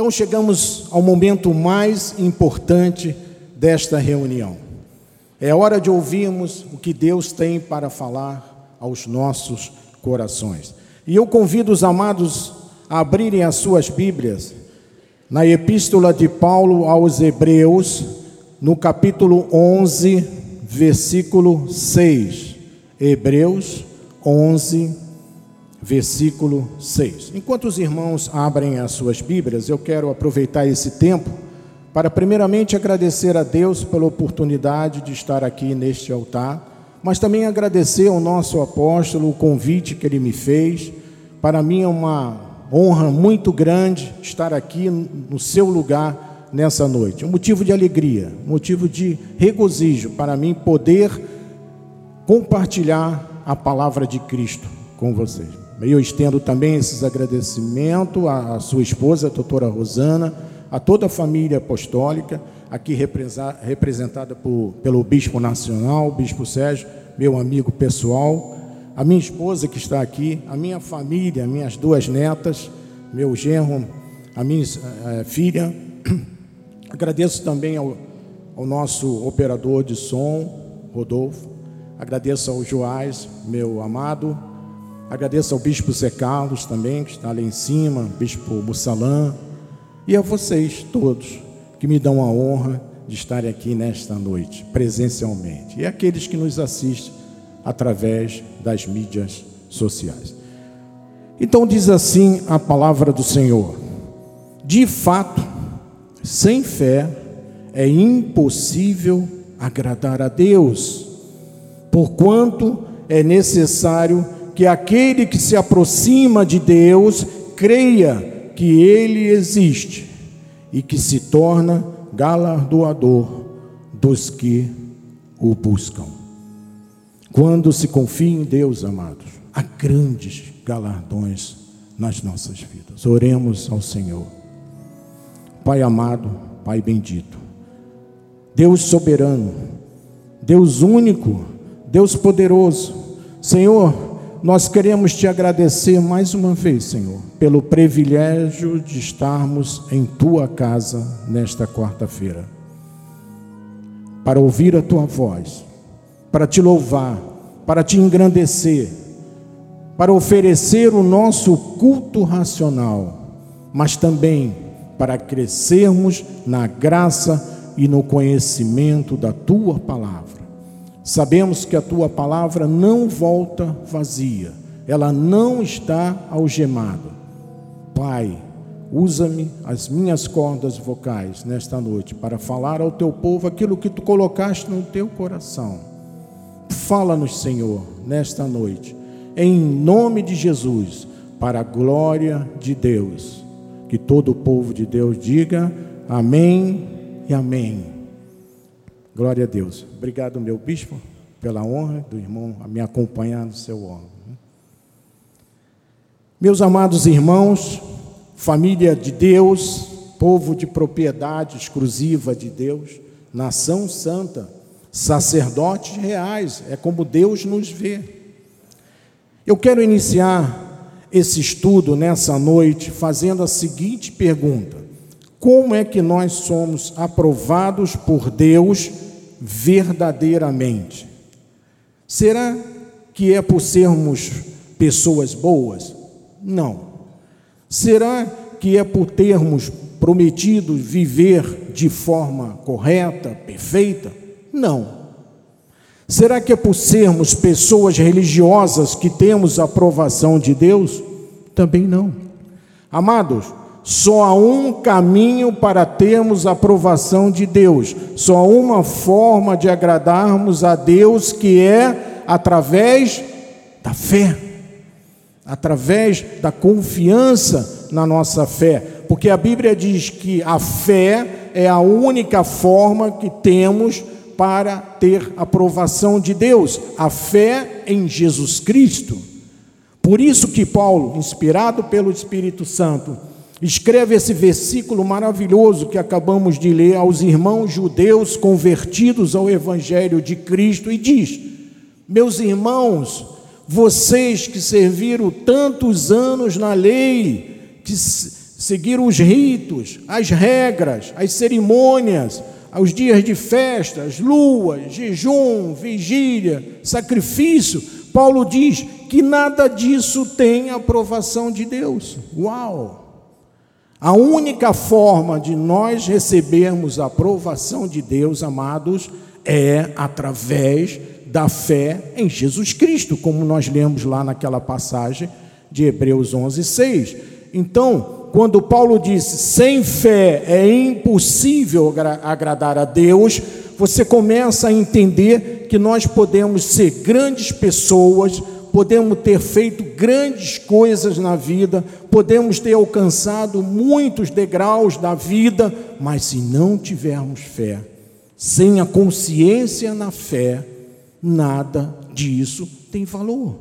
Então chegamos ao momento mais importante desta reunião. É hora de ouvirmos o que Deus tem para falar aos nossos corações. E eu convido os amados a abrirem as suas Bíblias na Epístola de Paulo aos Hebreus, no capítulo 11, versículo 6. Hebreus 11, versículo 6. Enquanto os irmãos abrem as suas Bíblias, eu quero aproveitar esse tempo para, primeiramente, agradecer a Deus pela oportunidade de estar aqui neste altar, mas também agradecer ao nosso apóstolo o convite que ele me fez. Para mim é uma honra muito grande estar aqui no seu lugar nessa noite. Um motivo de alegria, um motivo de regozijo para mim poder compartilhar a palavra de Cristo com vocês. Eu estendo também esses agradecimentos à sua esposa, a doutora Rosana, a toda a família apostólica, aqui representada por, pelo Bispo Nacional, Bispo Sérgio, meu amigo pessoal, a minha esposa que está aqui, a minha família, minhas duas netas, meu genro, a minha uh, filha. Agradeço também ao, ao nosso operador de som, Rodolfo. Agradeço ao Joás, meu amado. Agradeço ao Bispo Zé Carlos também, que está ali em cima, Bispo Mussalã, e a vocês todos que me dão a honra de estar aqui nesta noite, presencialmente, e aqueles que nos assistem através das mídias sociais. Então, diz assim a palavra do Senhor: de fato, sem fé é impossível agradar a Deus, porquanto é necessário que aquele que se aproxima de Deus creia que ele existe e que se torna galardoador dos que o buscam. Quando se confia em Deus, amados, há grandes galardões nas nossas vidas. Oremos ao Senhor. Pai amado, Pai bendito, Deus soberano, Deus único, Deus poderoso, Senhor, nós queremos te agradecer mais uma vez, Senhor, pelo privilégio de estarmos em tua casa nesta quarta-feira, para ouvir a tua voz, para te louvar, para te engrandecer, para oferecer o nosso culto racional, mas também para crescermos na graça e no conhecimento da tua palavra. Sabemos que a tua palavra não volta vazia, ela não está algemada. Pai, usa-me as minhas cordas vocais nesta noite para falar ao teu povo aquilo que tu colocaste no teu coração. Fala-nos, Senhor, nesta noite, em nome de Jesus, para a glória de Deus. Que todo o povo de Deus diga amém e amém. Glória a Deus. Obrigado, meu bispo, pela honra do irmão a me acompanhar no seu órgão. Meus amados irmãos, família de Deus, povo de propriedade exclusiva de Deus, nação santa, sacerdotes reais, é como Deus nos vê. Eu quero iniciar esse estudo nessa noite fazendo a seguinte pergunta: Como é que nós somos aprovados por Deus? Verdadeiramente. Será que é por sermos pessoas boas? Não. Será que é por termos prometido viver de forma correta, perfeita? Não. Será que é por sermos pessoas religiosas que temos a aprovação de Deus? Também não. Amados, só há um caminho para termos a aprovação de Deus, só há uma forma de agradarmos a Deus que é através da fé, através da confiança na nossa fé, porque a Bíblia diz que a fé é a única forma que temos para ter aprovação de Deus, a fé em Jesus Cristo. Por isso que Paulo, inspirado pelo Espírito Santo, Escreve esse versículo maravilhoso que acabamos de ler aos irmãos judeus convertidos ao Evangelho de Cristo e diz: Meus irmãos, vocês que serviram tantos anos na lei, que seguir os ritos, as regras, as cerimônias, os dias de festas, luas, jejum, vigília, sacrifício. Paulo diz que nada disso tem aprovação de Deus. Uau! A única forma de nós recebermos a aprovação de Deus, amados, é através da fé em Jesus Cristo, como nós lemos lá naquela passagem de Hebreus 11, 6. Então, quando Paulo disse sem fé é impossível agradar a Deus, você começa a entender que nós podemos ser grandes pessoas, podemos ter feito grandes coisas na vida, podemos ter alcançado muitos degraus da vida, mas se não tivermos fé, sem a consciência na fé, nada disso tem valor.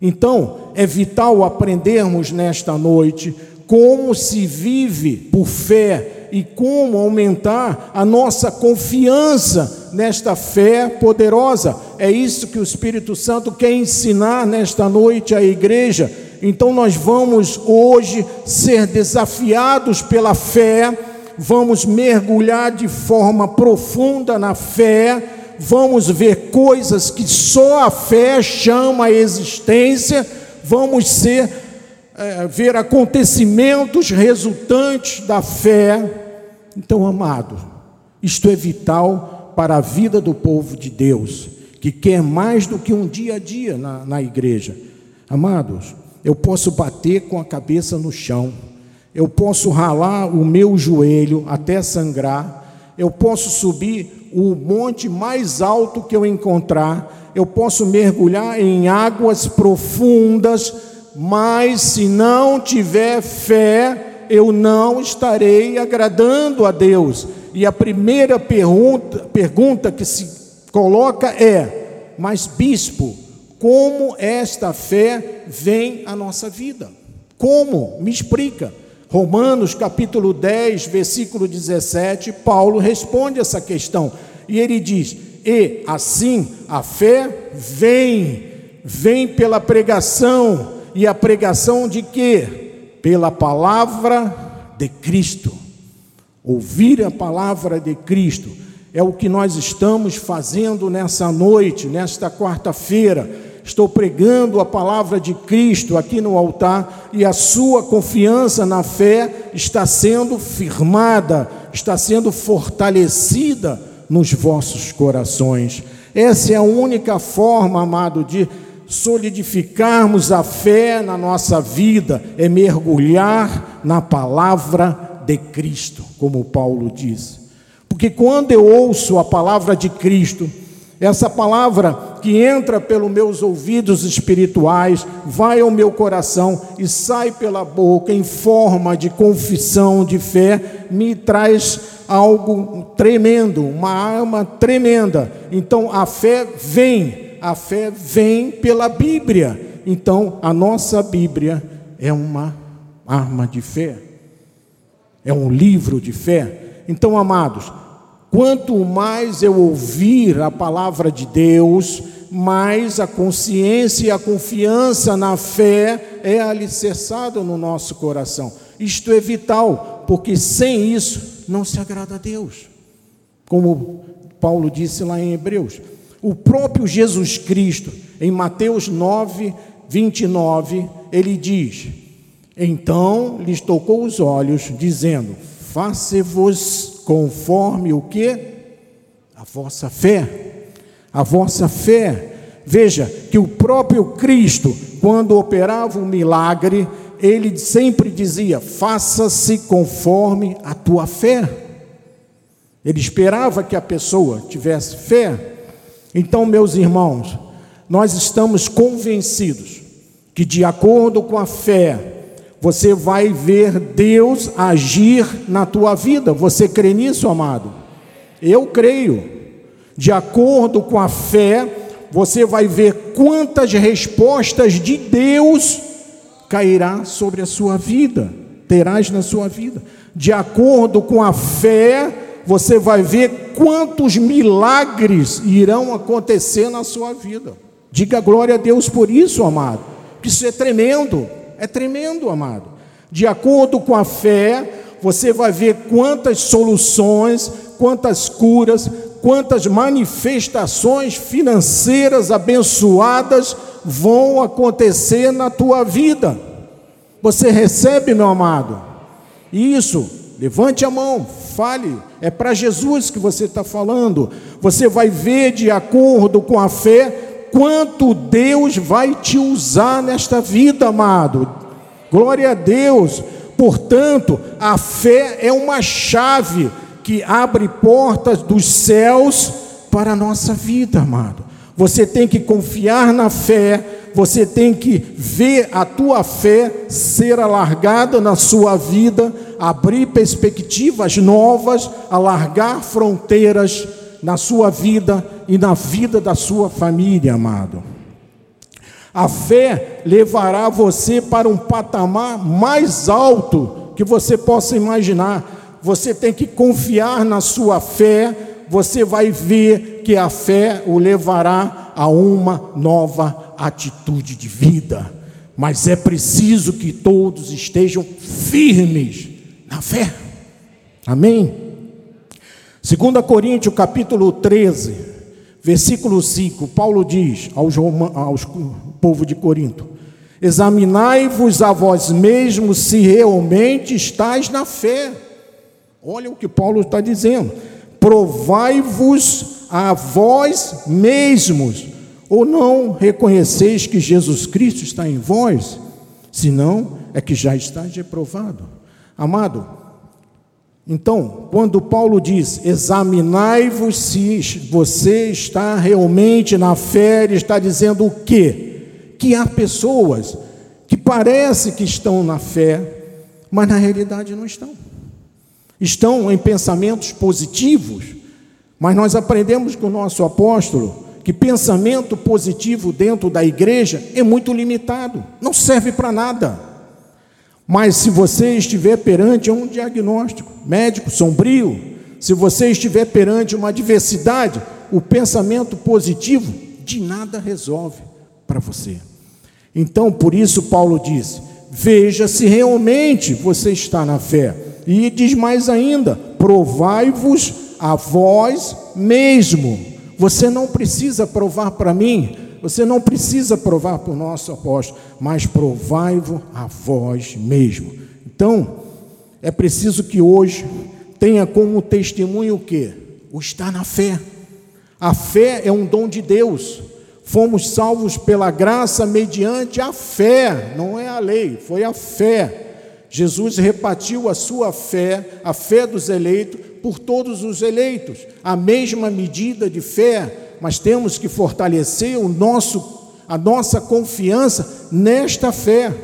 Então, é vital aprendermos nesta noite como se vive por fé e como aumentar a nossa confiança nesta fé poderosa. É isso que o Espírito Santo quer ensinar nesta noite à igreja. Então nós vamos hoje ser desafiados pela fé, vamos mergulhar de forma profunda na fé, vamos ver coisas que só a fé chama a existência, vamos ser é, ver acontecimentos resultantes da fé então, amado, isto é vital para a vida do povo de Deus, que quer mais do que um dia a dia na, na igreja. Amados, eu posso bater com a cabeça no chão, eu posso ralar o meu joelho até sangrar, eu posso subir o monte mais alto que eu encontrar, eu posso mergulhar em águas profundas, mas se não tiver fé, eu não estarei agradando a Deus. E a primeira pergunta, pergunta que se coloca é: mas bispo, como esta fé vem à nossa vida? Como? Me explica. Romanos capítulo 10, versículo 17, Paulo responde essa questão. E ele diz: E assim a fé vem, vem pela pregação, e a pregação de quê? Pela palavra de Cristo. Ouvir a palavra de Cristo é o que nós estamos fazendo nessa noite, nesta quarta-feira. Estou pregando a palavra de Cristo aqui no altar e a sua confiança na fé está sendo firmada, está sendo fortalecida nos vossos corações. Essa é a única forma, amado, de solidificarmos a fé na nossa vida é mergulhar na palavra de Cristo, como Paulo diz. Porque quando eu ouço a palavra de Cristo, essa palavra que entra pelos meus ouvidos espirituais, vai ao meu coração e sai pela boca em forma de confissão de fé, me traz algo tremendo, uma arma tremenda. Então a fé vem a fé vem pela Bíblia. Então, a nossa Bíblia é uma arma de fé, é um livro de fé. Então, amados, quanto mais eu ouvir a palavra de Deus, mais a consciência e a confiança na fé é alicerçada no nosso coração. Isto é vital, porque sem isso não se agrada a Deus. Como Paulo disse lá em Hebreus, o próprio Jesus Cristo, em Mateus 9, 29, ele diz: Então lhes tocou os olhos, dizendo: Faça-vos conforme o que? A vossa fé. A vossa fé. Veja que o próprio Cristo, quando operava um milagre, ele sempre dizia: Faça-se conforme a tua fé. Ele esperava que a pessoa tivesse fé. Então, meus irmãos, nós estamos convencidos que, de acordo com a fé, você vai ver Deus agir na tua vida. Você crê nisso, amado? Eu creio. De acordo com a fé, você vai ver quantas respostas de Deus cairá sobre a sua vida, terás na sua vida. De acordo com a fé, você vai ver quantos milagres irão acontecer na sua vida. Diga glória a Deus por isso, amado. Isso é tremendo, é tremendo, amado. De acordo com a fé, você vai ver quantas soluções, quantas curas, quantas manifestações financeiras abençoadas vão acontecer na tua vida. Você recebe, meu amado? Isso, levante a mão, fale, é para Jesus que você está falando. Você vai ver de acordo com a fé quanto Deus vai te usar nesta vida, amado. Glória a Deus. Portanto, a fé é uma chave que abre portas dos céus para a nossa vida, amado. Você tem que confiar na fé, você tem que ver a tua fé ser alargada na sua vida, abrir perspectivas novas, alargar fronteiras na sua vida e na vida da sua família, amado. A fé levará você para um patamar mais alto que você possa imaginar. Você tem que confiar na sua fé, você vai ver que a fé o levará a uma nova atitude de vida. Mas é preciso que todos estejam firmes na fé. Amém? 2 Coríntios capítulo 13, versículo 5, Paulo diz aos, aos povo de Corinto: Examinai-vos a vós mesmos se realmente estáis na fé. Olha o que Paulo está dizendo. Provai-vos a vós mesmos, ou não reconheceis que Jesus Cristo está em vós, senão é que já estáis reprovado. Amado, então, quando Paulo diz: examinai-vos se você está realmente na fé, ele está dizendo o quê? que há pessoas que parece que estão na fé, mas na realidade não estão. Estão em pensamentos positivos, mas nós aprendemos com o nosso apóstolo que pensamento positivo dentro da igreja é muito limitado, não serve para nada. Mas se você estiver perante um diagnóstico médico sombrio, se você estiver perante uma adversidade, o pensamento positivo de nada resolve para você. Então, por isso, Paulo diz: veja se realmente você está na fé. E diz mais ainda: provai-vos a vós mesmo. Você não precisa provar para mim, você não precisa provar para o nosso apóstolo, mas provai-vos a vós mesmo. Então, é preciso que hoje tenha como testemunho o que? O estar na fé. A fé é um dom de Deus. Fomos salvos pela graça mediante a fé, não é a lei, foi a fé. Jesus repartiu a sua fé, a fé dos eleitos, por todos os eleitos, a mesma medida de fé, mas temos que fortalecer o nosso, a nossa confiança nesta fé.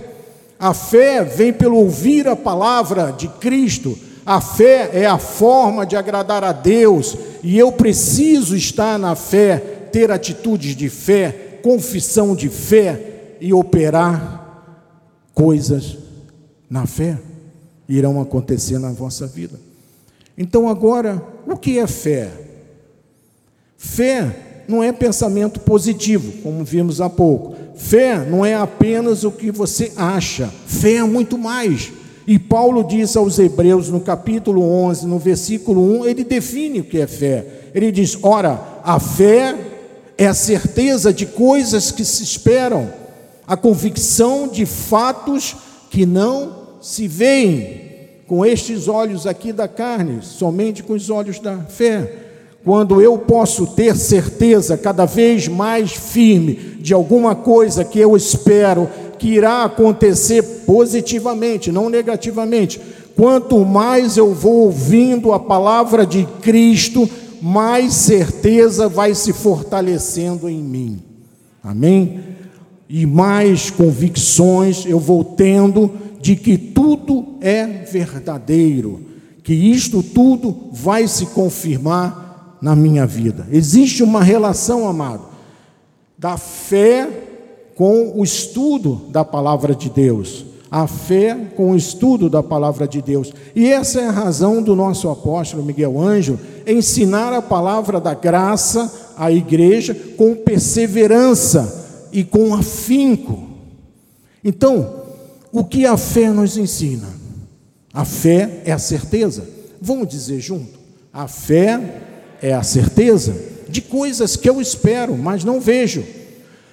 A fé vem pelo ouvir a palavra de Cristo, a fé é a forma de agradar a Deus, e eu preciso estar na fé ter atitudes de fé, confissão de fé e operar coisas na fé irão acontecer na vossa vida. Então, agora, o que é fé? Fé não é pensamento positivo, como vimos há pouco. Fé não é apenas o que você acha, fé é muito mais. E Paulo diz aos Hebreus, no capítulo 11, no versículo 1, ele define o que é fé. Ele diz: Ora, a fé é a certeza de coisas que se esperam, a convicção de fatos que não se veem com estes olhos aqui da carne, somente com os olhos da fé. Quando eu posso ter certeza cada vez mais firme de alguma coisa que eu espero que irá acontecer positivamente, não negativamente, quanto mais eu vou ouvindo a palavra de Cristo, mais certeza vai se fortalecendo em mim. Amém? E mais convicções eu vou tendo de que tudo é verdadeiro, que isto tudo vai se confirmar na minha vida. Existe uma relação, amado, da fé com o estudo da palavra de Deus a fé com o estudo da palavra de Deus. E essa é a razão do nosso apóstolo Miguel Ângelo ensinar a palavra da graça à igreja com perseverança e com afinco. Então, O que a fé nos ensina? A fé é a certeza. Vamos dizer junto? A fé é a certeza de coisas que eu espero, mas não vejo.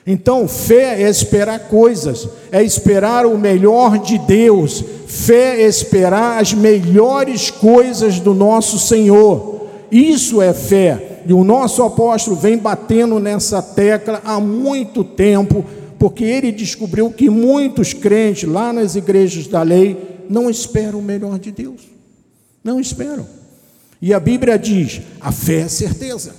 Então, fé é esperar coisas, é esperar o melhor de Deus, fé é esperar as melhores coisas do nosso Senhor. Isso é fé. E o nosso apóstolo vem batendo nessa tecla há muito tempo, porque ele descobriu que muitos crentes lá nas igrejas da lei não esperam o melhor de Deus. Não esperam. E a Bíblia diz: a fé é certeza.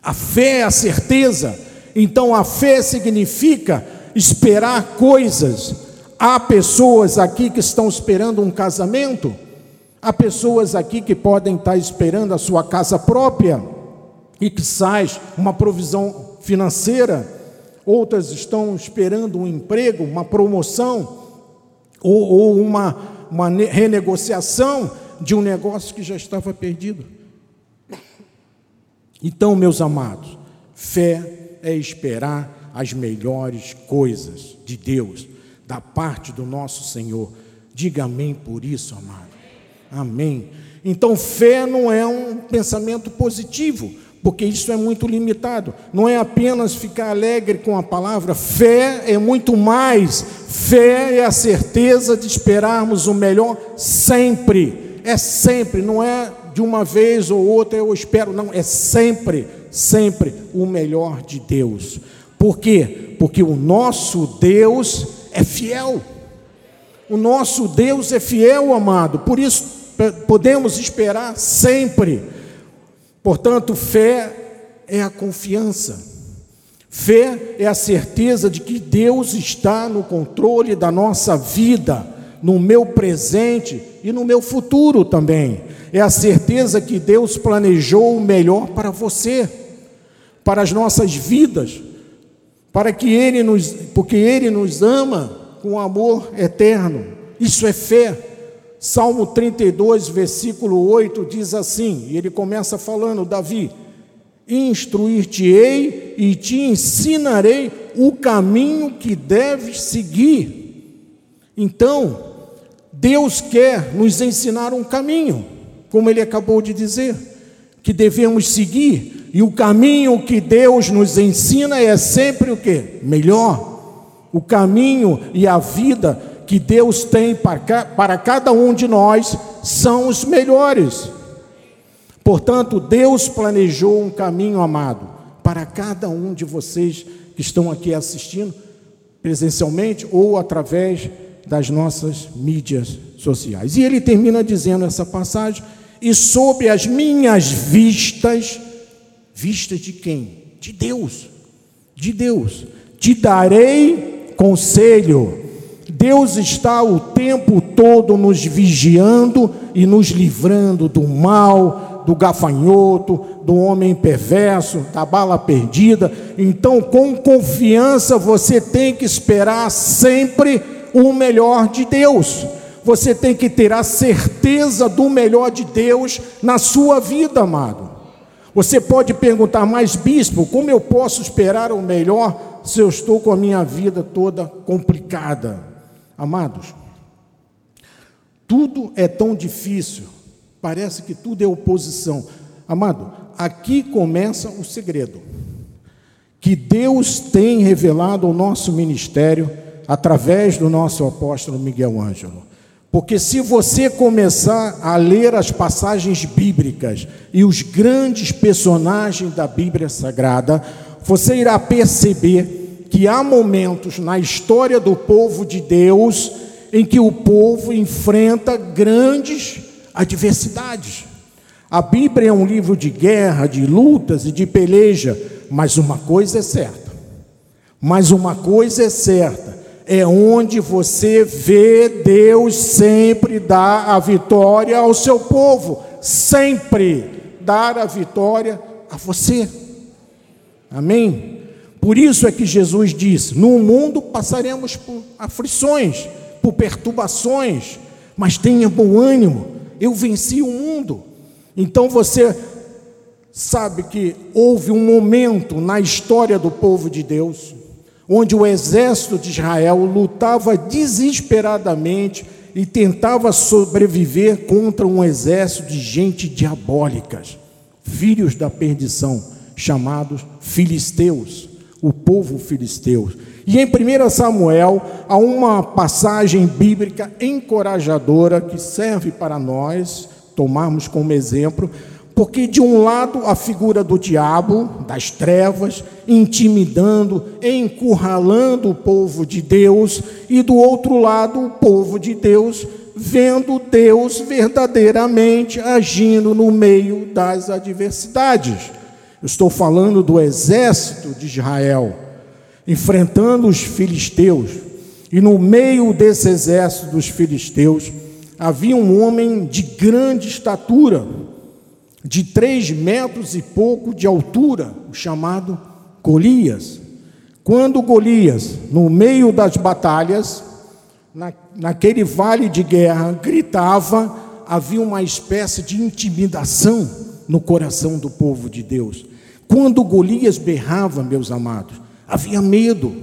A fé é a certeza então a fé significa esperar coisas. Há pessoas aqui que estão esperando um casamento, há pessoas aqui que podem estar esperando a sua casa própria e que sai uma provisão financeira, outras estão esperando um emprego, uma promoção ou, ou uma, uma renegociação de um negócio que já estava perdido. Então, meus amados, fé é esperar as melhores coisas de Deus, da parte do nosso Senhor. Diga amém por isso, amado. Amém. Então, fé não é um pensamento positivo, porque isso é muito limitado. Não é apenas ficar alegre com a palavra, fé é muito mais. Fé é a certeza de esperarmos o melhor sempre. É sempre, não é de uma vez ou outra eu espero, não, é sempre sempre o melhor de Deus. Por quê? Porque o nosso Deus é fiel. O nosso Deus é fiel, amado. Por isso podemos esperar sempre. Portanto, fé é a confiança. Fé é a certeza de que Deus está no controle da nossa vida, no meu presente e no meu futuro também. É a certeza que Deus planejou o melhor para você para as nossas vidas, para que Ele nos, porque Ele nos ama com amor eterno. Isso é fé. Salmo 32, versículo 8 diz assim, e ele começa falando, Davi, instruir-te-ei e te ensinarei o caminho que deves seguir. Então, Deus quer nos ensinar um caminho, como ele acabou de dizer, que devemos seguir, e o caminho que Deus nos ensina é sempre o que? Melhor. O caminho e a vida que Deus tem para, cada um de nós são os melhores. Portanto, Deus planejou um caminho amado para cada um de vocês que estão aqui assistindo presencialmente ou através das nossas mídias sociais. E ele termina dizendo essa passagem: E sob as minhas vistas Vista de quem? De Deus. De Deus. Te darei conselho. Deus está o tempo todo nos vigiando e nos livrando do mal, do gafanhoto, do homem perverso, da bala perdida. Então, com confiança, você tem que esperar sempre o melhor de Deus. Você tem que ter a certeza do melhor de Deus na sua vida, amado. Você pode perguntar, mas bispo, como eu posso esperar o melhor se eu estou com a minha vida toda complicada? Amados, tudo é tão difícil, parece que tudo é oposição. Amado, aqui começa o segredo. Que Deus tem revelado ao nosso ministério através do nosso apóstolo Miguel Ângelo. Porque se você começar a ler as passagens bíblicas e os grandes personagens da Bíblia Sagrada, você irá perceber que há momentos na história do povo de Deus em que o povo enfrenta grandes adversidades. A Bíblia é um livro de guerra, de lutas e de peleja, mas uma coisa é certa. Mas uma coisa é certa é onde você vê Deus sempre dar a vitória ao seu povo, sempre dar a vitória a você. Amém? Por isso é que Jesus disse: No mundo passaremos por aflições, por perturbações, mas tenha bom ânimo, eu venci o mundo. Então você sabe que houve um momento na história do povo de Deus onde o exército de Israel lutava desesperadamente e tentava sobreviver contra um exército de gente diabólicas, filhos da perdição, chamados filisteus, o povo filisteu. E em 1 Samuel há uma passagem bíblica encorajadora que serve para nós tomarmos como exemplo, porque de um lado a figura do diabo, das trevas, intimidando, encurralando o povo de Deus, e do outro lado o povo de Deus, vendo Deus verdadeiramente agindo no meio das adversidades. Eu estou falando do exército de Israel, enfrentando os filisteus, e no meio desse exército dos filisteus, havia um homem de grande estatura, de três metros e pouco de altura, o chamado Golias. Quando Golias, no meio das batalhas, na, naquele vale de guerra, gritava, havia uma espécie de intimidação no coração do povo de Deus. Quando Golias berrava, meus amados, havia medo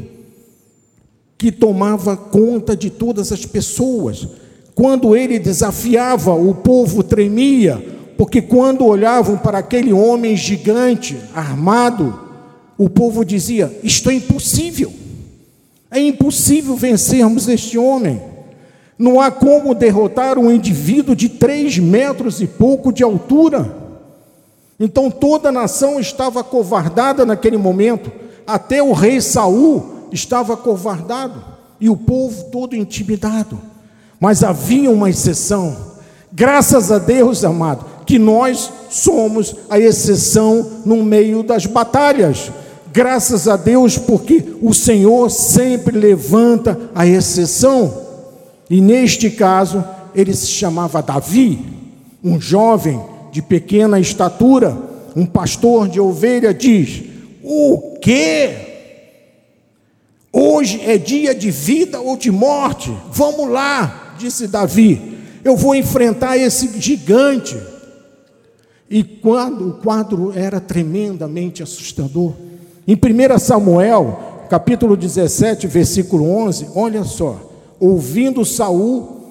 que tomava conta de todas as pessoas. Quando ele desafiava, o povo tremia, porque quando olhavam para aquele homem gigante, armado, o povo dizia: Isto é impossível, é impossível vencermos este homem. Não há como derrotar um indivíduo de três metros e pouco de altura. Então toda a nação estava covardada naquele momento, até o rei Saul estava covardado e o povo todo intimidado. Mas havia uma exceção. Graças a Deus, amado, que nós somos a exceção no meio das batalhas. Graças a Deus, porque o Senhor sempre levanta a exceção. E neste caso, ele se chamava Davi, um jovem de pequena estatura, um pastor de ovelha, diz: O que? Hoje é dia de vida ou de morte. Vamos lá disse Davi, eu vou enfrentar esse gigante. E quando o quadro era tremendamente assustador, em 1 Samuel, capítulo 17, versículo 11, olha só, ouvindo Saul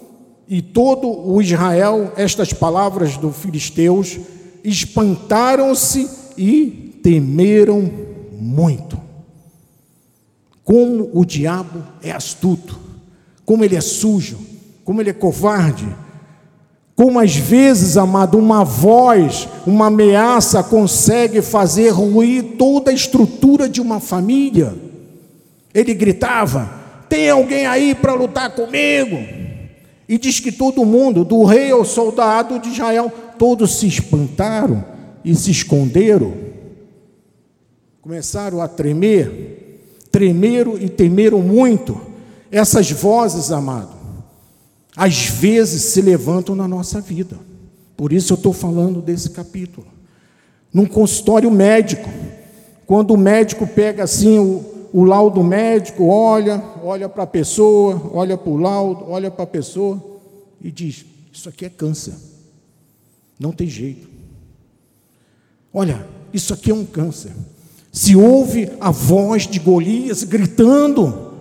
e todo o Israel estas palavras dos filisteus, espantaram-se e temeram muito. Como o diabo é astuto, como ele é sujo, como ele é covarde. Como às vezes, amado, uma voz, uma ameaça consegue fazer ruir toda a estrutura de uma família. Ele gritava: Tem alguém aí para lutar comigo? E diz que todo mundo, do rei ao soldado de Israel, todos se espantaram e se esconderam. Começaram a tremer, tremeram e temeram muito. Essas vozes, amado, às vezes se levantam na nossa vida. Por isso eu estou falando desse capítulo. Num consultório médico, quando o médico pega assim o, o laudo médico, olha, olha para a pessoa, olha para o laudo, olha para a pessoa e diz: Isso aqui é câncer. Não tem jeito. Olha, isso aqui é um câncer. Se ouve a voz de Golias gritando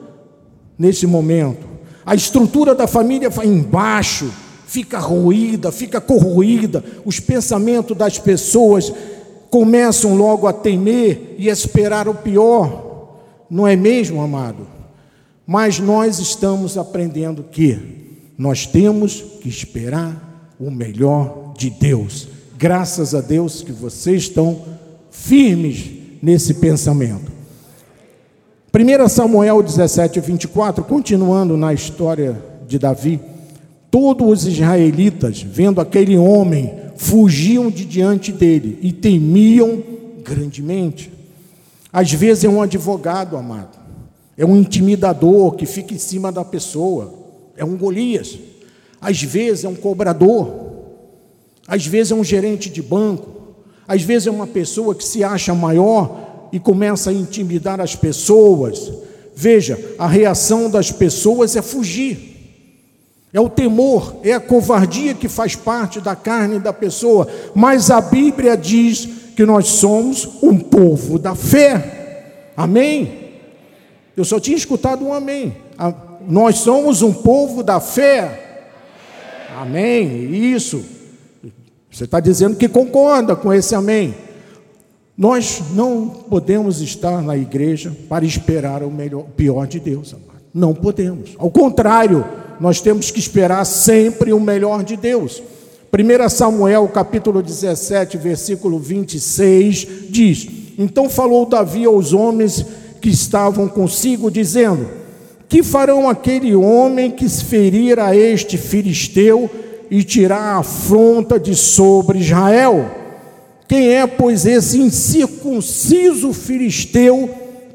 nesse momento, a estrutura da família vai embaixo, fica ruída, fica corroída, os pensamentos das pessoas começam logo a temer e a esperar o pior, não é mesmo, amado? Mas nós estamos aprendendo que nós temos que esperar o melhor de Deus. Graças a Deus que vocês estão firmes nesse pensamento. 1 Samuel 17, 24, continuando na história de Davi, todos os israelitas, vendo aquele homem, fugiam de diante dele e temiam grandemente. Às vezes é um advogado, amado, é um intimidador que fica em cima da pessoa, é um Golias. Às vezes é um cobrador, às vezes é um gerente de banco, às vezes é uma pessoa que se acha maior e começa a intimidar as pessoas. Veja, a reação das pessoas é fugir. É o temor, é a covardia que faz parte da carne da pessoa. Mas a Bíblia diz que nós somos um povo da fé. Amém? Eu só tinha escutado um amém. Nós somos um povo da fé. Amém. Isso. Você está dizendo que concorda com esse amém. Nós não podemos estar na igreja para esperar o melhor, pior de Deus, amado. Não podemos. Ao contrário, nós temos que esperar sempre o melhor de Deus. 1 Samuel, capítulo 17, versículo 26, diz: Então falou Davi aos homens que estavam consigo, dizendo: Que farão aquele homem que ferir a este filisteu e tirar a afronta de sobre Israel? Quem é, pois, esse incircunciso filisteu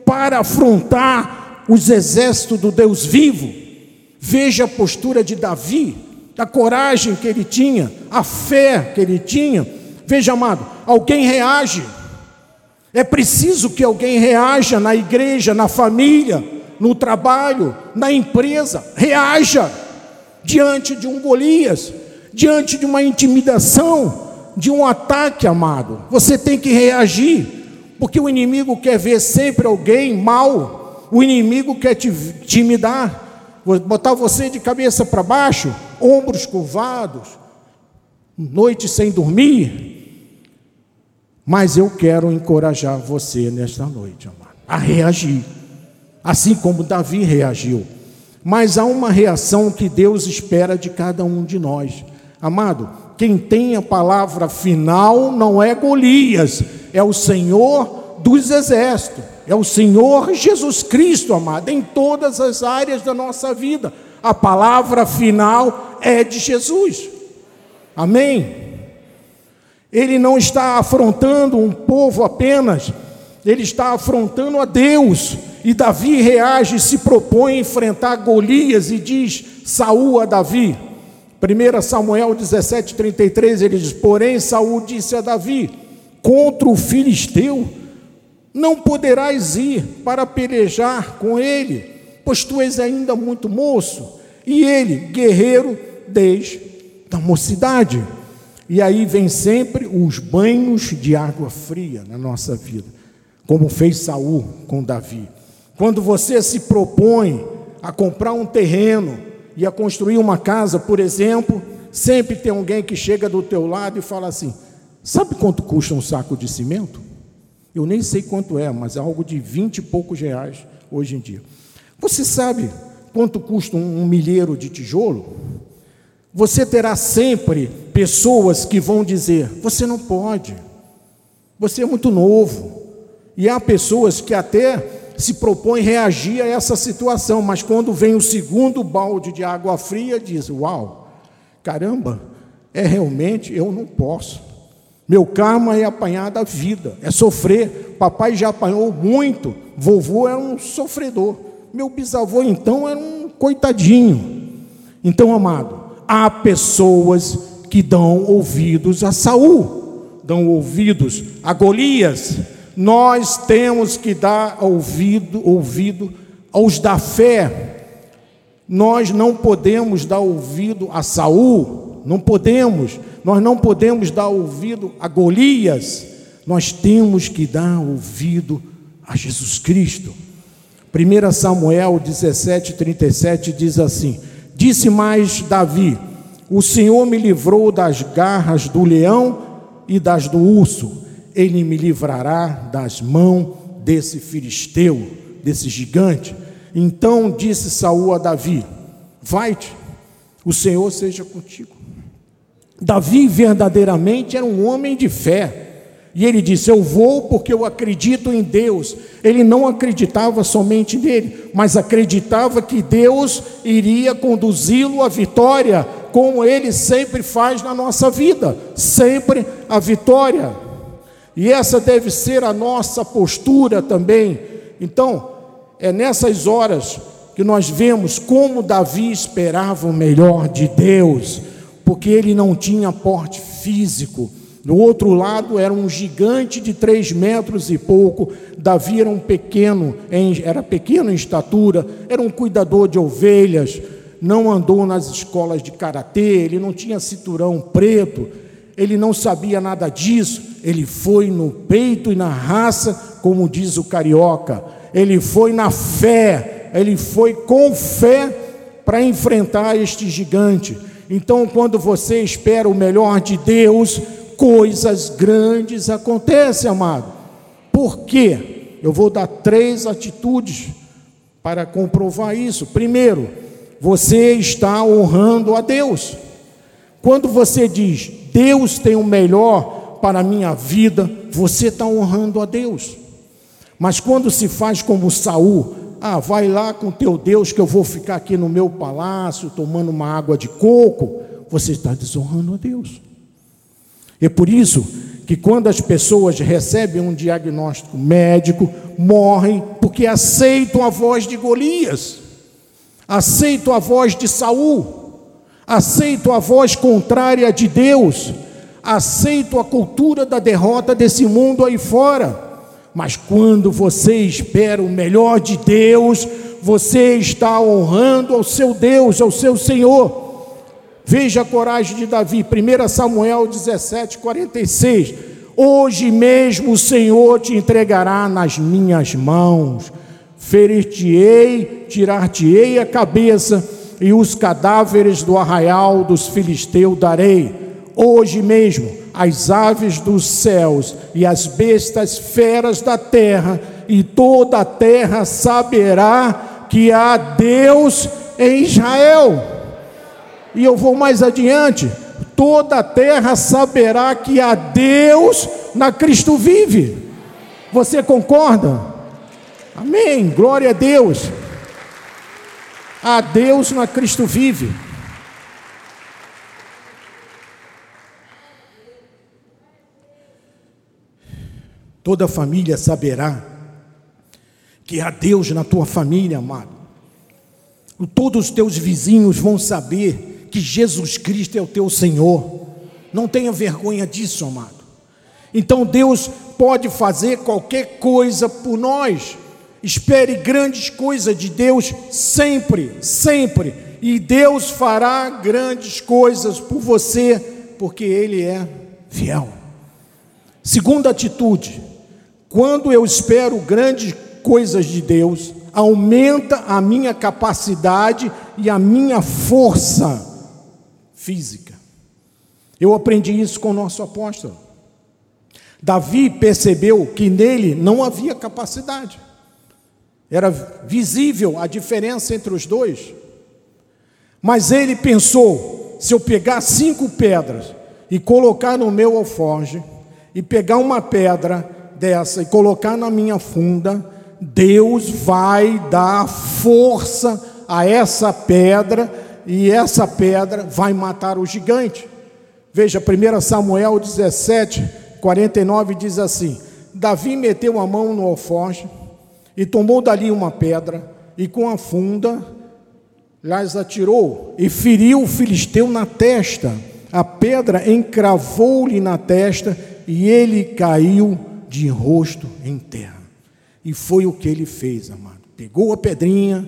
para afrontar os exércitos do Deus vivo? Veja a postura de Davi, a coragem que ele tinha, a fé que ele tinha. Veja, amado, alguém reage é preciso que alguém reaja na igreja, na família, no trabalho, na empresa, reaja diante de um Golias, diante de uma intimidação, de um ataque, amado. Você tem que reagir, porque o inimigo quer ver sempre alguém mal, o inimigo quer te intimidar, botar você de cabeça para baixo, ombros curvados, noite sem dormir, mas eu quero encorajar você nesta noite, amado, a reagir, assim como Davi reagiu. Mas há uma reação que Deus espera de cada um de nós. Amado, quem tem a palavra final não é Golias, é o Senhor dos exércitos, é o Senhor Jesus Cristo, amado, em todas as áreas da nossa vida. A palavra final é de Jesus. Amém? Ele não está afrontando um povo apenas, ele está afrontando a Deus. E Davi reage e se propõe a enfrentar Golias e diz: Saul a Davi. 1 Samuel 17,33 ele diz: Porém, Saul disse a Davi: Contra o filisteu não poderás ir para pelejar com ele, pois tu és ainda muito moço, e ele, guerreiro desde a mocidade. E aí vem sempre os banhos de água fria na nossa vida, como fez Saul com Davi. Quando você se propõe a comprar um terreno e a construir uma casa, por exemplo, sempre tem alguém que chega do teu lado e fala assim: "Sabe quanto custa um saco de cimento?" Eu nem sei quanto é, mas é algo de vinte e poucos reais hoje em dia. Você sabe quanto custa um milheiro de tijolo? Você terá sempre pessoas que vão dizer: você não pode, você é muito novo. E há pessoas que até se propõem reagir a essa situação, mas quando vem o segundo balde de água fria, diz: Uau, caramba, é realmente, eu não posso. Meu karma é apanhar da vida, é sofrer. Papai já apanhou muito, vovô era um sofredor. Meu bisavô, então, era um coitadinho. Então, amado, há pessoas que dão ouvidos a Saul, dão ouvidos a Golias. Nós temos que dar ouvido, ouvido aos da fé. Nós não podemos dar ouvido a Saul, não podemos. Nós não podemos dar ouvido a Golias. Nós temos que dar ouvido a Jesus Cristo. 1 Samuel 17, 37 diz assim: Disse mais Davi: o Senhor me livrou das garras do leão e das do urso. Ele me livrará das mãos desse filisteu, desse gigante. Então disse Saul a Davi: Vai-te, o Senhor seja contigo. Davi verdadeiramente era um homem de fé. E ele disse: Eu vou porque eu acredito em Deus. Ele não acreditava somente nele, mas acreditava que Deus iria conduzi-lo à vitória como Ele sempre faz na nossa vida, sempre a vitória. E essa deve ser a nossa postura também. Então, é nessas horas que nós vemos como Davi esperava o melhor de Deus, porque ele não tinha porte físico. Do outro lado era um gigante de três metros e pouco. Davi era um pequeno, era pequeno em estatura, era um cuidador de ovelhas não andou nas escolas de karatê, ele não tinha cinturão preto, ele não sabia nada disso, ele foi no peito e na raça como diz o carioca, ele foi na fé, ele foi com fé para enfrentar este gigante. Então, quando você espera o melhor de Deus, coisas grandes acontecem, amado. Por quê? Eu vou dar três atitudes para comprovar isso. Primeiro, você está honrando a Deus. Quando você diz, Deus tem o melhor para a minha vida, você está honrando a Deus. Mas quando se faz como Saul, ah, vai lá com teu Deus que eu vou ficar aqui no meu palácio tomando uma água de coco, você está desonrando a Deus. É por isso que quando as pessoas recebem um diagnóstico médico, morrem porque aceitam a voz de Golias, aceitam a voz de Saul, aceitam a voz contrária de Deus, aceitam a cultura da derrota desse mundo aí fora. Mas quando você espera o melhor de Deus, você está honrando ao seu Deus, ao seu Senhor. Veja a coragem de Davi, 1 Samuel 17, 46. Hoje mesmo o Senhor te entregará nas minhas mãos, ferir-te-ei, tirar-te-ei a cabeça, e os cadáveres do arraial dos filisteus darei. Hoje mesmo as aves dos céus e as bestas feras da terra, e toda a terra saberá que há Deus em Israel. E eu vou mais adiante: toda a terra saberá que há Deus na Cristo vive. Você concorda? Amém. Glória a Deus. Há Deus na Cristo vive. Toda família saberá que há Deus na tua família, amado. Todos os teus vizinhos vão saber que Jesus Cristo é o teu Senhor. Não tenha vergonha disso, amado. Então Deus pode fazer qualquer coisa por nós. Espere grandes coisas de Deus sempre, sempre. E Deus fará grandes coisas por você, porque Ele é fiel. Segunda atitude, quando eu espero grandes coisas de Deus, aumenta a minha capacidade e a minha força física. Eu aprendi isso com o nosso apóstolo. Davi percebeu que nele não havia capacidade. Era visível a diferença entre os dois. Mas ele pensou: se eu pegar cinco pedras e colocar no meu alforge, e pegar uma pedra dessa e colocar na minha funda, Deus vai dar força a essa pedra e essa pedra vai matar o gigante. Veja, 1 Samuel 17, 49 diz assim: Davi meteu a mão no alforje e tomou dali uma pedra e com a funda las atirou e feriu o filisteu na testa. A pedra encravou-lhe na testa e ele caiu de rosto em terra. E foi o que ele fez, amado. Pegou a pedrinha,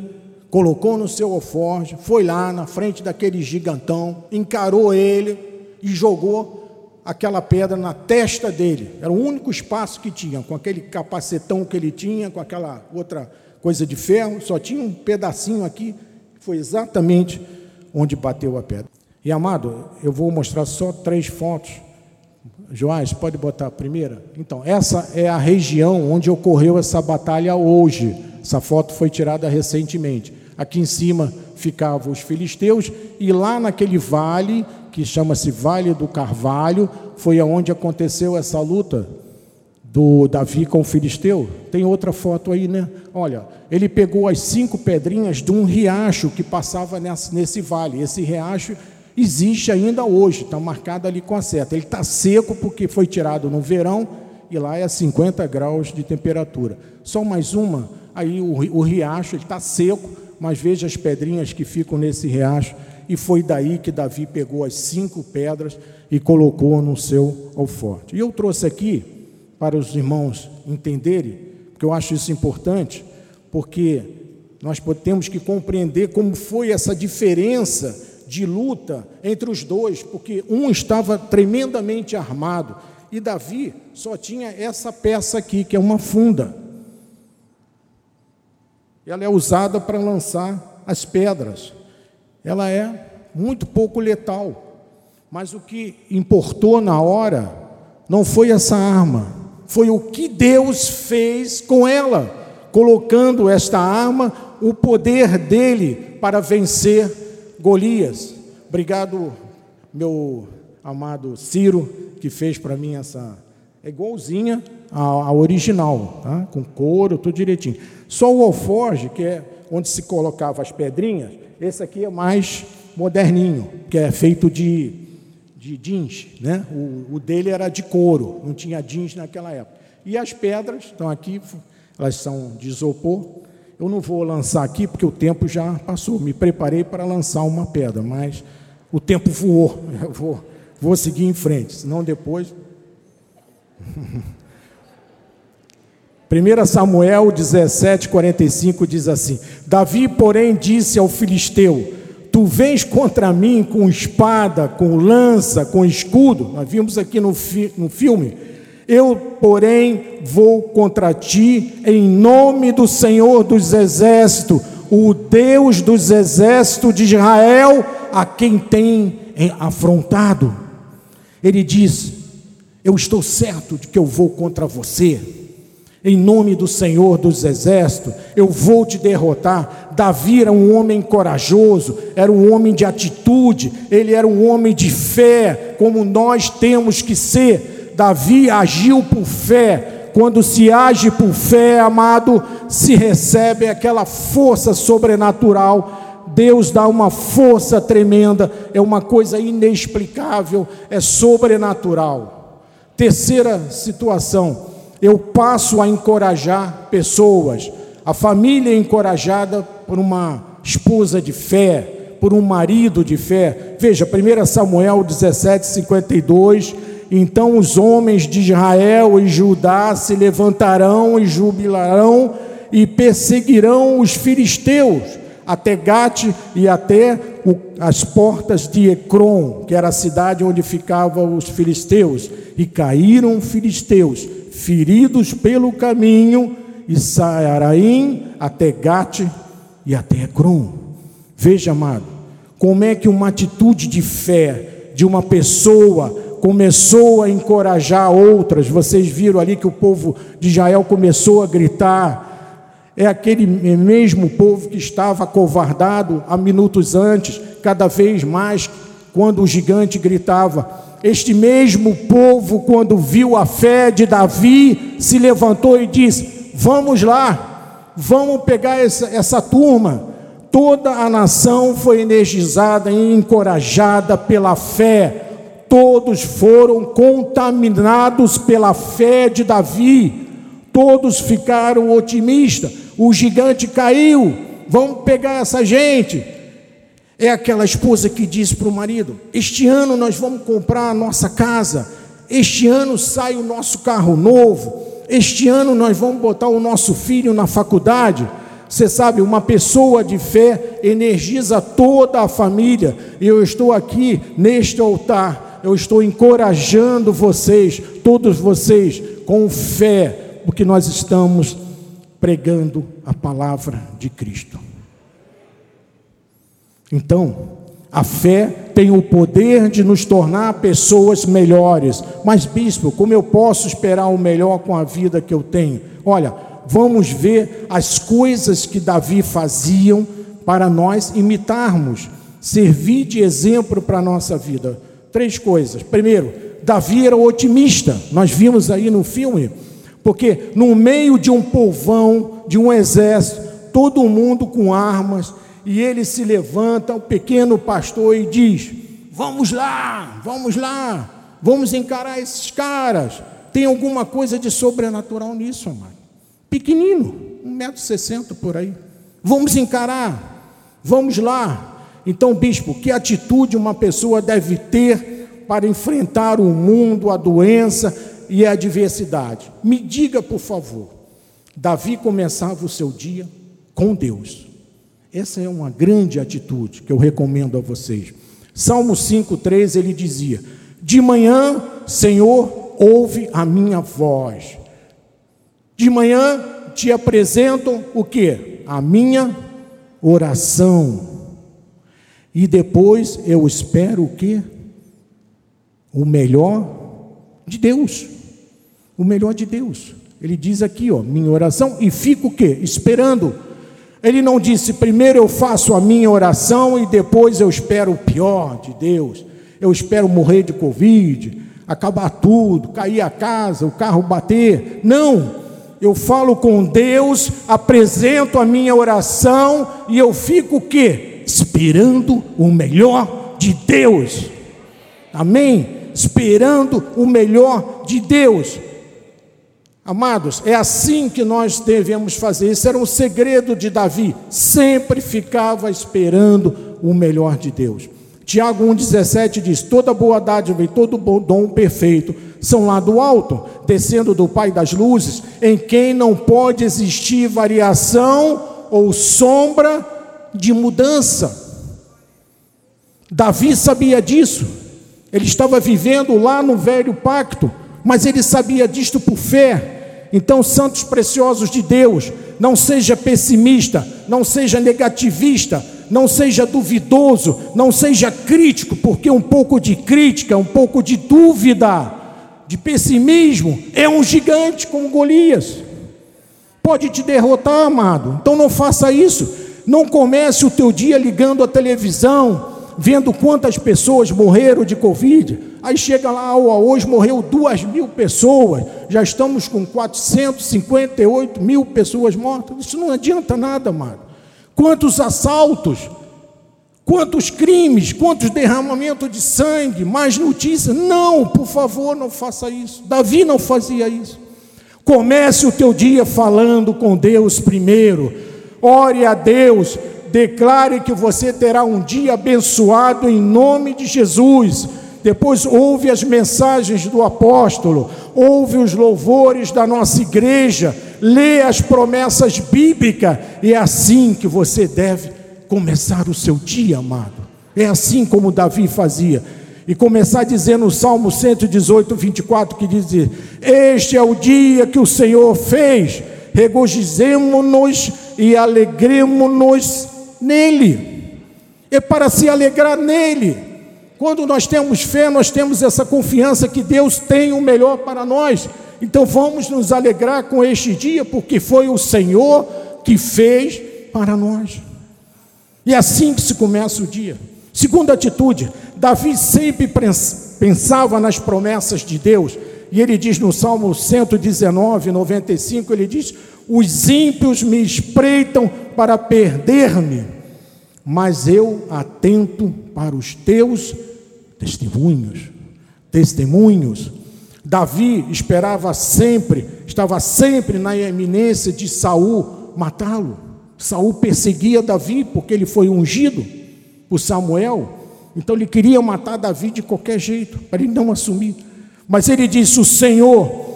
colocou no seu alforje, foi lá na frente daquele gigantão, encarou ele e jogou aquela pedra na testa dele. Era o único espaço que tinha, com aquele capacetão que ele tinha, com aquela outra coisa de ferro, só tinha um pedacinho aqui, foi exatamente onde bateu a pedra. E amado, eu vou mostrar só três fotos Joás, pode botar a primeira? Então, essa é a região onde ocorreu essa batalha hoje. Essa foto foi tirada recentemente. Aqui em cima ficavam os filisteus e lá naquele vale, que chama-se Vale do Carvalho, foi aonde aconteceu essa luta do Davi com o filisteu. Tem outra foto aí, né? Olha, ele pegou as cinco pedrinhas de um riacho que passava nesse, nesse vale. Esse riacho existe ainda hoje, está marcado ali com a seta. Ele está seco porque foi tirado no verão e lá é 50 graus de temperatura. Só mais uma, aí o, o riacho está seco, mas veja as pedrinhas que ficam nesse riacho. E foi daí que Davi pegou as cinco pedras e colocou no seu alforte. E eu trouxe aqui para os irmãos entenderem, porque eu acho isso importante, porque nós temos que compreender como foi essa diferença de luta entre os dois, porque um estava tremendamente armado E Davi só tinha essa peça aqui, que é uma funda. Ela é usada para lançar as pedras. Ela é muito pouco letal. Mas o que importou na hora não foi essa arma, foi o que Deus fez com ela, colocando esta arma, o poder dele para vencer Golias. Obrigado, meu amado Ciro, que fez para mim essa. É igualzinha à, original, tá? com couro, tudo direitinho. Só o alforge, que é onde se colocava as pedrinhas, esse aqui é mais moderninho, que é feito de, de jeans. Né? O, o dele era de couro, não tinha jeans naquela época. E as pedras estão aqui, elas são de isopor. Eu não vou lançar aqui porque o tempo já passou. Me preparei para lançar uma pedra, mas o tempo voou. Eu vou Vou seguir em frente, senão depois. 1 Samuel 17, 45 diz assim: Davi, porém, disse ao filisteu: Tu vens contra mim com espada, com lança, com escudo. Nós vimos aqui no, fi no filme. Eu, porém, vou contra ti em nome do Senhor dos Exércitos, o Deus dos exércitos de Israel, a quem tem afrontado. Ele diz: Eu estou certo de que eu vou contra você. Em nome do Senhor dos Exércitos, eu vou te derrotar. Davi era um homem corajoso, era um homem de atitude, ele era um homem de fé, como nós temos que ser. Davi agiu por fé. Quando se age por fé, amado, se recebe aquela força sobrenatural Deus dá uma força tremenda, é uma coisa inexplicável, é sobrenatural. Terceira situação, eu passo a encorajar pessoas, a família é encorajada por uma esposa de fé, por um marido de fé. Veja, 1 Samuel 17, 52. Então os homens de Israel e Judá se levantarão e jubilarão e perseguirão os filisteus até Gate e até o, as portas de Ecrom, que era a cidade onde ficavam os filisteus. E caíram filisteus, feridos pelo caminho, e Saaraim até Gate e até Ecrom. Veja, amado, como é que uma atitude de fé de uma pessoa começou a encorajar outras. Vocês viram ali que o povo de Israel começou a gritar: é aquele mesmo povo que estava acovardado há minutos antes, cada vez mais, quando o gigante gritava. Este mesmo povo, quando viu a fé de Davi, se levantou e disse: Vamos lá, vamos pegar essa, essa turma. Toda a nação foi energizada e encorajada pela fé, todos foram contaminados pela fé de Davi, todos ficaram otimistas o gigante caiu, vamos pegar essa gente. É aquela esposa que diz para o marido: Este ano nós vamos comprar a nossa casa, este ano sai o nosso carro novo, este ano nós vamos botar o nosso filho na faculdade. Você sabe, uma pessoa de fé energiza toda a família, e eu estou aqui neste altar, eu estou encorajando vocês, todos vocês, com fé, porque nós estamos pregando a palavra de Cristo. Então, a fé tem o poder de nos tornar pessoas melhores. Mas, bispo, como eu posso esperar o melhor com a vida que eu tenho? Olha, vamos ver as coisas que Davi faziam para nós imitarmos, servir de exemplo para a nossa vida. Três coisas. Primeiro, Davi era otimista. Nós vimos aí no filme porque no meio de um povão, de um exército, todo mundo com armas, e ele se levanta, o pequeno pastor, e diz: Vamos lá, vamos lá, vamos encarar esses caras. Tem alguma coisa de sobrenatural nisso, amado. Pequenino, 1,60m por aí. Vamos encarar, vamos lá. Então, bispo, que atitude uma pessoa deve ter para enfrentar o mundo, a doença, e a adversidade. Me diga, por favor, Davi começava o seu dia com Deus. Essa é uma grande atitude que eu recomendo a vocês. Salmo 5,3 ele dizia: De manhã, Senhor, ouve a minha voz. De manhã te apresento o que? A minha oração. E depois eu espero o que? O melhor de Deus. O melhor de Deus. Ele diz aqui, ó, minha oração, e fico o quê? Esperando. Ele não disse, primeiro eu faço a minha oração e depois eu espero o pior de Deus. Eu espero morrer de Covid, acabar tudo, cair a casa, o carro bater. Não, eu falo com Deus, apresento a minha oração e eu fico o quê? Esperando o melhor de Deus. Amém? Esperando o melhor de Deus. Amados, é assim que nós devemos fazer. Esse era um segredo de Davi. Sempre ficava esperando o melhor de Deus. Tiago 1,17 diz: Toda boa dádiva e todo bom dom perfeito são lá do alto, descendo do Pai das luzes, em quem não pode existir variação ou sombra de mudança. Davi sabia disso, ele estava vivendo lá no velho pacto, mas ele sabia disto por fé. Então, santos preciosos de Deus, não seja pessimista, não seja negativista, não seja duvidoso, não seja crítico, porque um pouco de crítica, um pouco de dúvida, de pessimismo, é um gigante como Golias. Pode te derrotar, amado. Então não faça isso. Não comece o teu dia ligando a televisão, vendo quantas pessoas morreram de Covid. Aí chega lá, hoje morreu duas mil pessoas, já estamos com 458 mil pessoas mortas. Isso não adianta nada, amado. Quantos assaltos, quantos crimes, quantos derramamentos de sangue, mais notícias. Não, por favor, não faça isso. Davi não fazia isso. Comece o teu dia falando com Deus primeiro. Ore a Deus, declare que você terá um dia abençoado em nome de Jesus. Depois ouve as mensagens do apóstolo, ouve os louvores da nossa igreja, lê as promessas bíblicas, e é assim que você deve começar o seu dia, amado. É assim como Davi fazia. E começar dizendo o Salmo 118, 24, que diz: Este é o dia que o Senhor fez, regozijemo-nos e alegremos-nos nele. É para se alegrar nele. Quando nós temos fé, nós temos essa confiança que Deus tem o melhor para nós. Então vamos nos alegrar com este dia, porque foi o Senhor que fez para nós. E é assim que se começa o dia. Segunda atitude, Davi sempre pensava nas promessas de Deus. E ele diz no Salmo 119, 95, ele diz: Os ímpios me espreitam para perder-me, mas eu atento para os teus testemunhos, testemunhos. Davi esperava sempre, estava sempre na eminência de Saul matá-lo. Saul perseguia Davi porque ele foi ungido por Samuel. Então ele queria matar Davi de qualquer jeito, para ele não assumir. Mas ele disse: "O Senhor,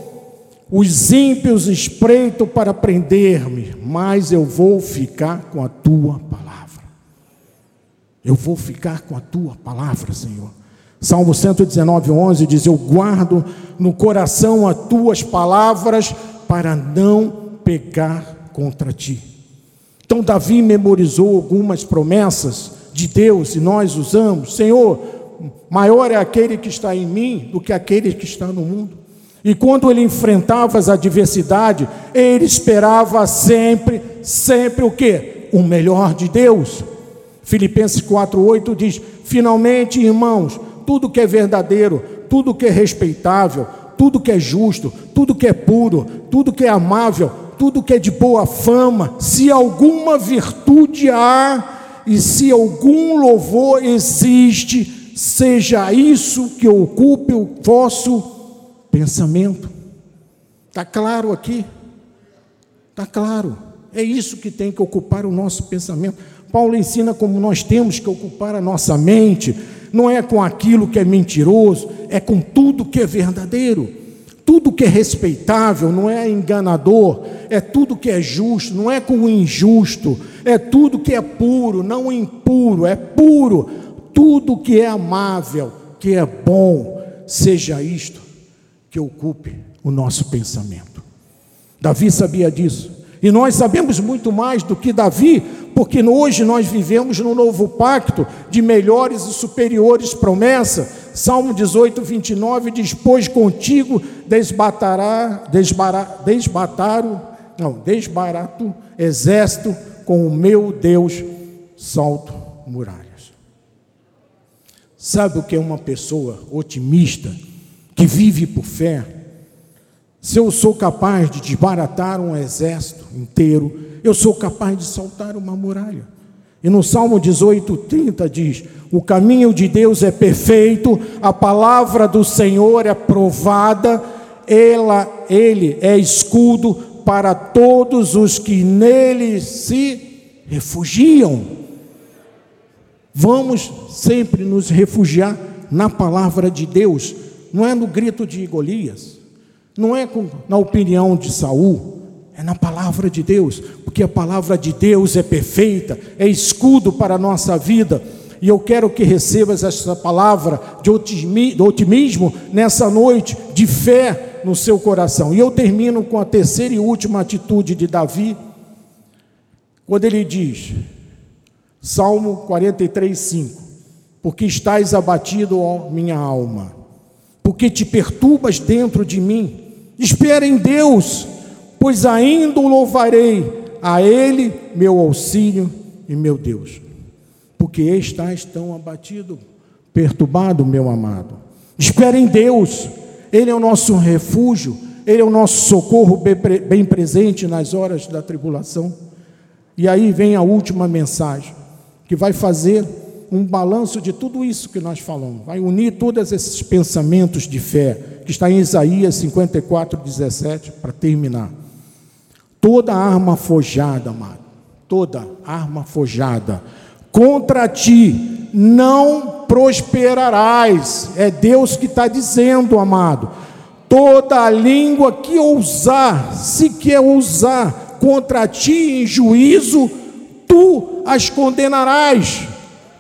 os ímpios espreitam para prender-me, mas eu vou ficar com a tua palavra. Eu vou ficar com a tua palavra, Senhor. Salmo 119, 11 diz: Eu guardo no coração as tuas palavras para não pegar contra ti. Então, Davi memorizou algumas promessas de Deus e nós usamos: Senhor, maior é aquele que está em mim do que aquele que está no mundo. E quando ele enfrentava as adversidades, ele esperava sempre, sempre o que? O melhor de Deus. Filipenses 4,8 diz: Finalmente, irmãos, tudo que é verdadeiro, tudo que é respeitável, tudo que é justo, tudo que é puro, tudo que é amável, tudo que é de boa fama, se alguma virtude há e se algum louvor existe, seja isso que ocupe o vosso pensamento. Está claro aqui? Está claro. É isso que tem que ocupar o nosso pensamento. Paulo ensina como nós temos que ocupar a nossa mente não é com aquilo que é mentiroso, é com tudo que é verdadeiro. Tudo que é respeitável, não é enganador, é tudo que é justo, não é com o injusto, é tudo que é puro, não impuro, é puro. Tudo que é amável, que é bom, seja isto que ocupe o nosso pensamento. Davi sabia disso. E nós sabemos muito mais do que Davi, porque hoje nós vivemos no novo pacto de melhores e superiores promessas. Salmo 18, 29 diz: Pois contigo desbatará, desbataram, não, desbarato exército, com o meu Deus salto muralhas. Sabe o que é uma pessoa otimista, que vive por fé? Se eu sou capaz de desbaratar um exército inteiro, eu sou capaz de saltar uma muralha. E no Salmo 18, 30 diz: O caminho de Deus é perfeito, a palavra do Senhor é provada, ela, ele é escudo para todos os que nele se refugiam. Vamos sempre nos refugiar na palavra de Deus, não é no grito de Golias, não é com, na opinião de Saul, é na palavra de Deus, porque a palavra de Deus é perfeita, é escudo para a nossa vida. E eu quero que recebas essa palavra de otimismo nessa noite, de fé no seu coração. E eu termino com a terceira e última atitude de Davi, quando ele diz: Salmo 43, 5: Porque estás abatido, ó minha alma, porque te perturbas dentro de mim. Espera em Deus pois ainda o louvarei, a Ele meu auxílio e meu Deus. Porque estás tão abatido, perturbado, meu amado. Espera em Deus, Ele é o nosso refúgio, Ele é o nosso socorro bem presente nas horas da tribulação. E aí vem a última mensagem, que vai fazer um balanço de tudo isso que nós falamos, vai unir todos esses pensamentos de fé, que está em Isaías 54, 17, para terminar. Toda arma forjada, amado, toda arma forjada contra ti não prosperarás. É Deus que está dizendo, amado. Toda língua que ousar, se quer ousar contra ti em juízo, tu as condenarás,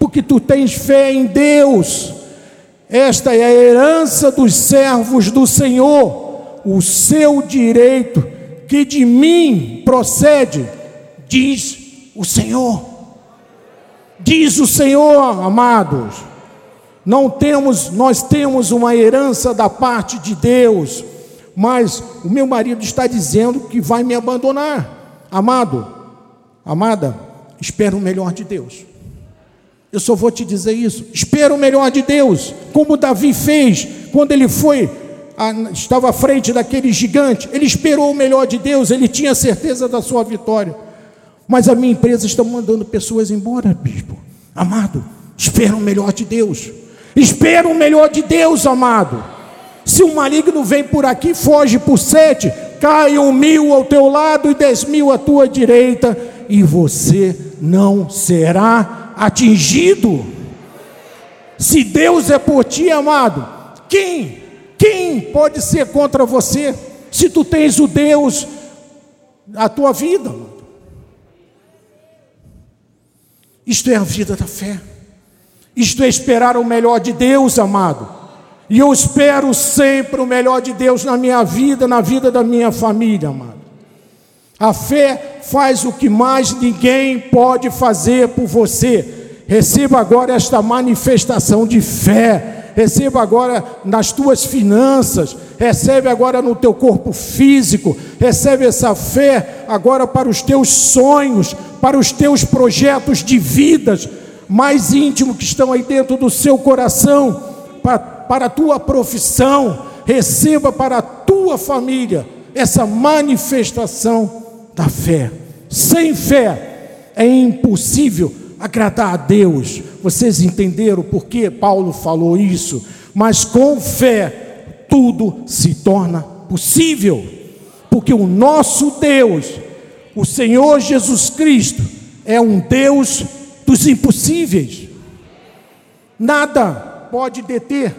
porque tu tens fé em Deus. Esta é a herança dos servos do Senhor, o seu direito que de mim procede, diz o Senhor. Diz o Senhor, amados. Não temos, nós temos uma herança da parte de Deus, mas o meu marido está dizendo que vai me abandonar. Amado, amada, espera o melhor de Deus. Eu só vou te dizer isso. Espera o melhor de Deus, como Davi fez quando ele foi estava à frente daquele gigante, ele esperou o melhor de Deus, ele tinha certeza da sua vitória. Mas a minha empresa está mandando pessoas embora, bispo. Amado, espera o melhor de Deus. Espera o melhor de Deus, amado. Se o maligno vem por aqui, foge por sete, cai um mil ao teu lado e dez mil à tua direita, e você não será atingido. Se Deus é por ti, amado, quem quem pode ser contra você se tu tens o Deus a tua vida? Isto é a vida da fé. Isto é esperar o melhor de Deus, amado. E eu espero sempre o melhor de Deus na minha vida, na vida da minha família, amado. A fé faz o que mais ninguém pode fazer por você. Receba agora esta manifestação de fé. Receba agora nas tuas finanças, recebe agora no teu corpo físico, recebe essa fé agora para os teus sonhos, para os teus projetos de vidas mais íntimos que estão aí dentro do seu coração, para, para a tua profissão, receba para a tua família essa manifestação da fé. Sem fé é impossível agradar a Deus. Vocês entenderam por que Paulo falou isso? Mas com fé tudo se torna possível, porque o nosso Deus, o Senhor Jesus Cristo, é um Deus dos impossíveis. Nada pode deter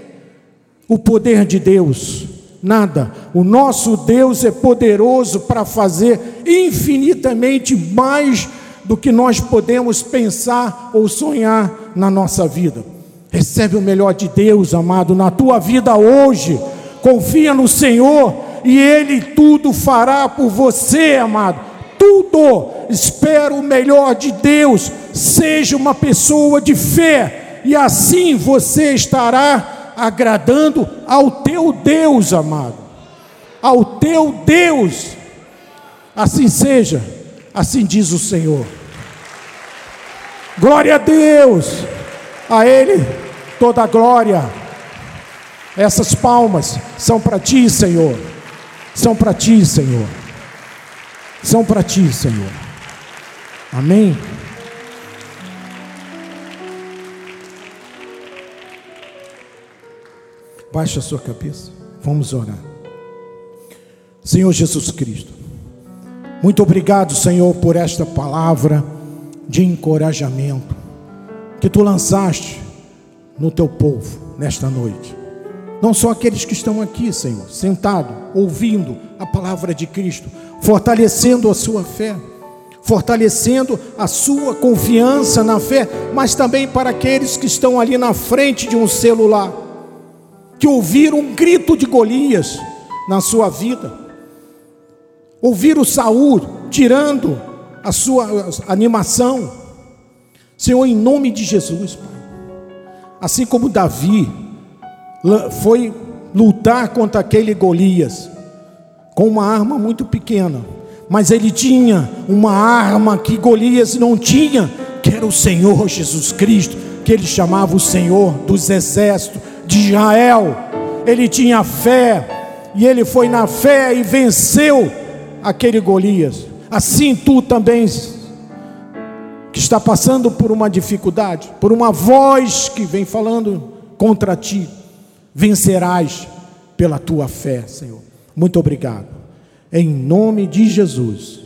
o poder de Deus. Nada. O nosso Deus é poderoso para fazer infinitamente mais do que nós podemos pensar ou sonhar na nossa vida. Recebe o melhor de Deus, amado, na tua vida hoje. confia no Senhor e Ele tudo fará por você, amado. Tudo. Espera o melhor de Deus. Seja uma pessoa de fé e assim você estará agradando ao teu Deus, amado. Ao teu Deus. Assim seja, assim diz o Senhor. Glória a Deus, a Ele toda a glória. Essas palmas são para Ti, Senhor. São para Ti, Senhor. São para Ti, Senhor. Amém. Baixa a sua cabeça. Vamos orar. Senhor Jesus Cristo. Muito obrigado, Senhor, por esta palavra de encorajamento que tu lançaste no teu povo nesta noite. Não só aqueles que estão aqui, Senhor, sentado, ouvindo a palavra de Cristo, fortalecendo a sua fé, fortalecendo a sua confiança na fé, mas também para aqueles que estão ali na frente de um celular, que ouviram um grito de Golias na sua vida, ouviram Saul tirando a sua animação. Senhor, em nome de Jesus, Pai. Assim como Davi foi lutar contra aquele Golias com uma arma muito pequena, mas ele tinha uma arma que Golias não tinha, que era o Senhor Jesus Cristo, que ele chamava o Senhor dos exércitos de Israel. Ele tinha fé, e ele foi na fé e venceu aquele Golias. Assim tu também, que está passando por uma dificuldade, por uma voz que vem falando contra ti, vencerás pela tua fé, Senhor. Muito obrigado. Em nome de Jesus.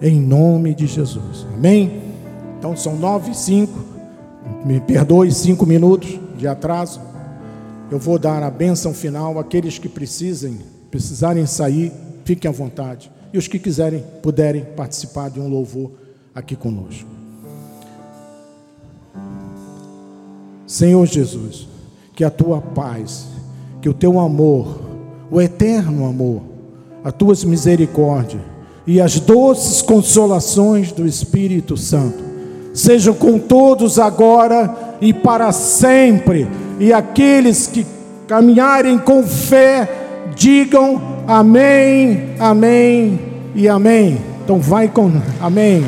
Em nome de Jesus. Amém? Então são nove e cinco. Me perdoe cinco minutos de atraso. Eu vou dar a bênção final àqueles que precisem, precisarem sair, fiquem à vontade e os que quiserem, puderem participar de um louvor aqui conosco. Senhor Jesus, que a tua paz, que o teu amor, o eterno amor, as tuas misericórdias e as doces consolações do Espírito Santo sejam com todos agora e para sempre. E aqueles que caminharem com fé, digam Amém, amém e amém. Então vai com amém.